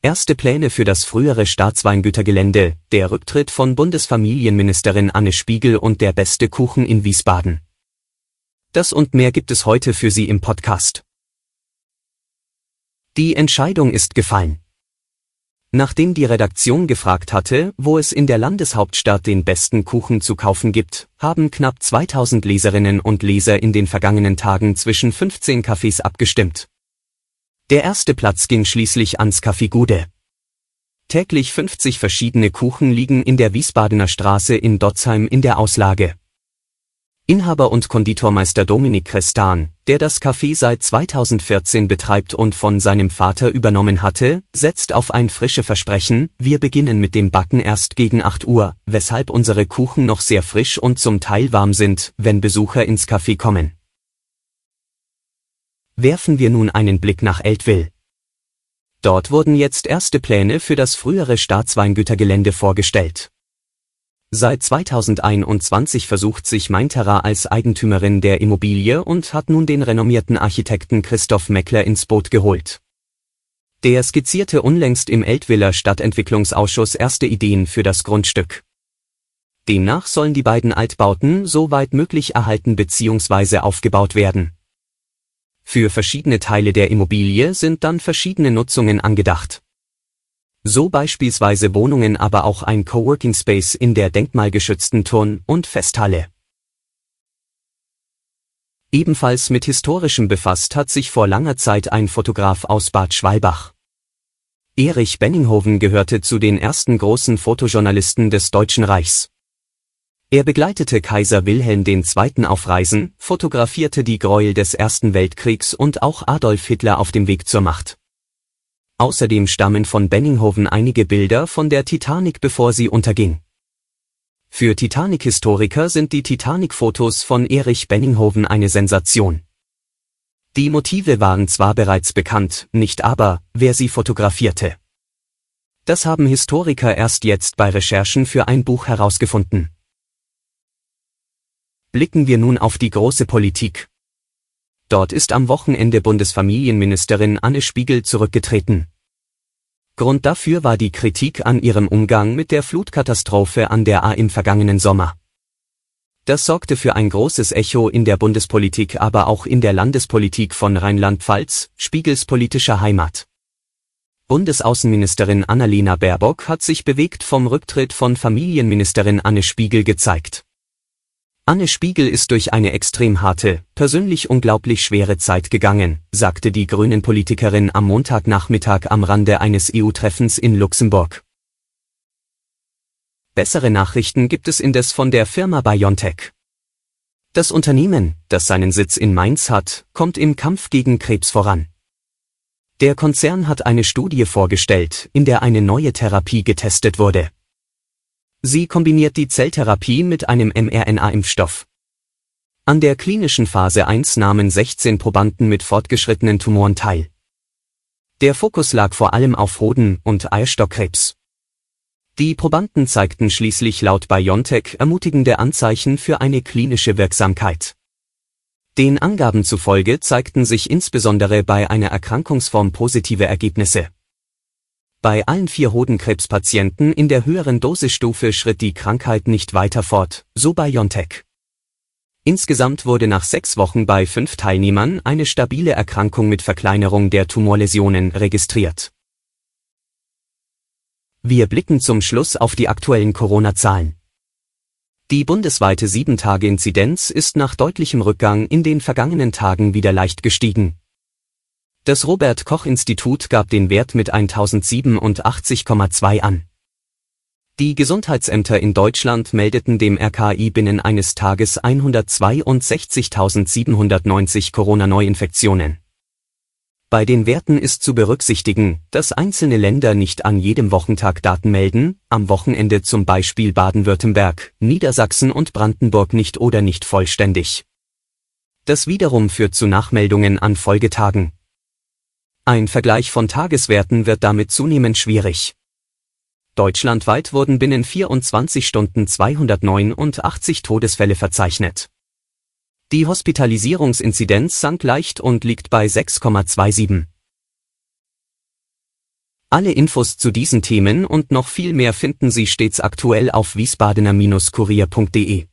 Erste Pläne für das frühere Staatsweingütergelände, der Rücktritt von Bundesfamilienministerin Anne Spiegel und der beste Kuchen in Wiesbaden. Das und mehr gibt es heute für Sie im Podcast. Die Entscheidung ist gefallen. Nachdem die Redaktion gefragt hatte, wo es in der Landeshauptstadt den besten Kuchen zu kaufen gibt, haben knapp 2000 Leserinnen und Leser in den vergangenen Tagen zwischen 15 Cafés abgestimmt. Der erste Platz ging schließlich ans Café Gude. Täglich 50 verschiedene Kuchen liegen in der Wiesbadener Straße in Dotzheim in der Auslage. Inhaber und Konditormeister Dominik Krestan, der das Café seit 2014 betreibt und von seinem Vater übernommen hatte, setzt auf ein frische Versprechen, wir beginnen mit dem Backen erst gegen 8 Uhr, weshalb unsere Kuchen noch sehr frisch und zum Teil warm sind, wenn Besucher ins Café kommen. Werfen wir nun einen Blick nach Eltville. Dort wurden jetzt erste Pläne für das frühere Staatsweingütergelände vorgestellt. Seit 2021 versucht sich Mainterra als Eigentümerin der Immobilie und hat nun den renommierten Architekten Christoph Meckler ins Boot geholt. Der skizzierte unlängst im Eltviller Stadtentwicklungsausschuss erste Ideen für das Grundstück. Demnach sollen die beiden Altbauten so weit möglich erhalten bzw. aufgebaut werden. Für verschiedene Teile der Immobilie sind dann verschiedene Nutzungen angedacht so beispielsweise Wohnungen aber auch ein Coworking Space in der denkmalgeschützten Turn- und Festhalle. Ebenfalls mit Historischem befasst hat sich vor langer Zeit ein Fotograf aus Bad Schwalbach. Erich Benninghoven gehörte zu den ersten großen Fotojournalisten des Deutschen Reichs. Er begleitete Kaiser Wilhelm II. auf Reisen, fotografierte die Gräuel des Ersten Weltkriegs und auch Adolf Hitler auf dem Weg zur Macht. Außerdem stammen von Benninghoven einige Bilder von der Titanic bevor sie unterging. Für Titanic-Historiker sind die Titanic-Fotos von Erich Benninghoven eine Sensation. Die Motive waren zwar bereits bekannt, nicht aber, wer sie fotografierte. Das haben Historiker erst jetzt bei Recherchen für ein Buch herausgefunden. Blicken wir nun auf die große Politik. Dort ist am Wochenende Bundesfamilienministerin Anne Spiegel zurückgetreten. Grund dafür war die Kritik an ihrem Umgang mit der Flutkatastrophe an der A im vergangenen Sommer. Das sorgte für ein großes Echo in der Bundespolitik, aber auch in der Landespolitik von Rheinland-Pfalz, Spiegels politischer Heimat. Bundesaußenministerin Annalena Baerbock hat sich bewegt vom Rücktritt von Familienministerin Anne Spiegel gezeigt. Anne Spiegel ist durch eine extrem harte, persönlich unglaublich schwere Zeit gegangen, sagte die Grünen-Politikerin am Montagnachmittag am Rande eines EU-Treffens in Luxemburg. Bessere Nachrichten gibt es indes von der Firma BioNTech. Das Unternehmen, das seinen Sitz in Mainz hat, kommt im Kampf gegen Krebs voran. Der Konzern hat eine Studie vorgestellt, in der eine neue Therapie getestet wurde. Sie kombiniert die Zelltherapie mit einem mRNA-Impfstoff. An der klinischen Phase 1 nahmen 16 Probanden mit fortgeschrittenen Tumoren teil. Der Fokus lag vor allem auf Hoden- und Eierstockkrebs. Die Probanden zeigten schließlich laut BioNTech ermutigende Anzeichen für eine klinische Wirksamkeit. Den Angaben zufolge zeigten sich insbesondere bei einer Erkrankungsform positive Ergebnisse. Bei allen vier Hodenkrebspatienten in der höheren Dosisstufe schritt die Krankheit nicht weiter fort, so BioNTech. Insgesamt wurde nach sechs Wochen bei fünf Teilnehmern eine stabile Erkrankung mit Verkleinerung der Tumorläsionen registriert. Wir blicken zum Schluss auf die aktuellen Corona-Zahlen. Die bundesweite 7-Tage-Inzidenz ist nach deutlichem Rückgang in den vergangenen Tagen wieder leicht gestiegen. Das Robert Koch Institut gab den Wert mit 1087,2 an. Die Gesundheitsämter in Deutschland meldeten dem RKI binnen eines Tages 162.790 Corona-Neuinfektionen. Bei den Werten ist zu berücksichtigen, dass einzelne Länder nicht an jedem Wochentag Daten melden, am Wochenende zum Beispiel Baden-Württemberg, Niedersachsen und Brandenburg nicht oder nicht vollständig. Das wiederum führt zu Nachmeldungen an Folgetagen. Ein Vergleich von Tageswerten wird damit zunehmend schwierig. Deutschlandweit wurden binnen 24 Stunden 289 Todesfälle verzeichnet. Die Hospitalisierungsinzidenz sank leicht und liegt bei 6,27. Alle Infos zu diesen Themen und noch viel mehr finden Sie stets aktuell auf wiesbadener-kurier.de.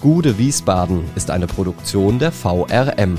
Gude Wiesbaden ist eine Produktion der VRM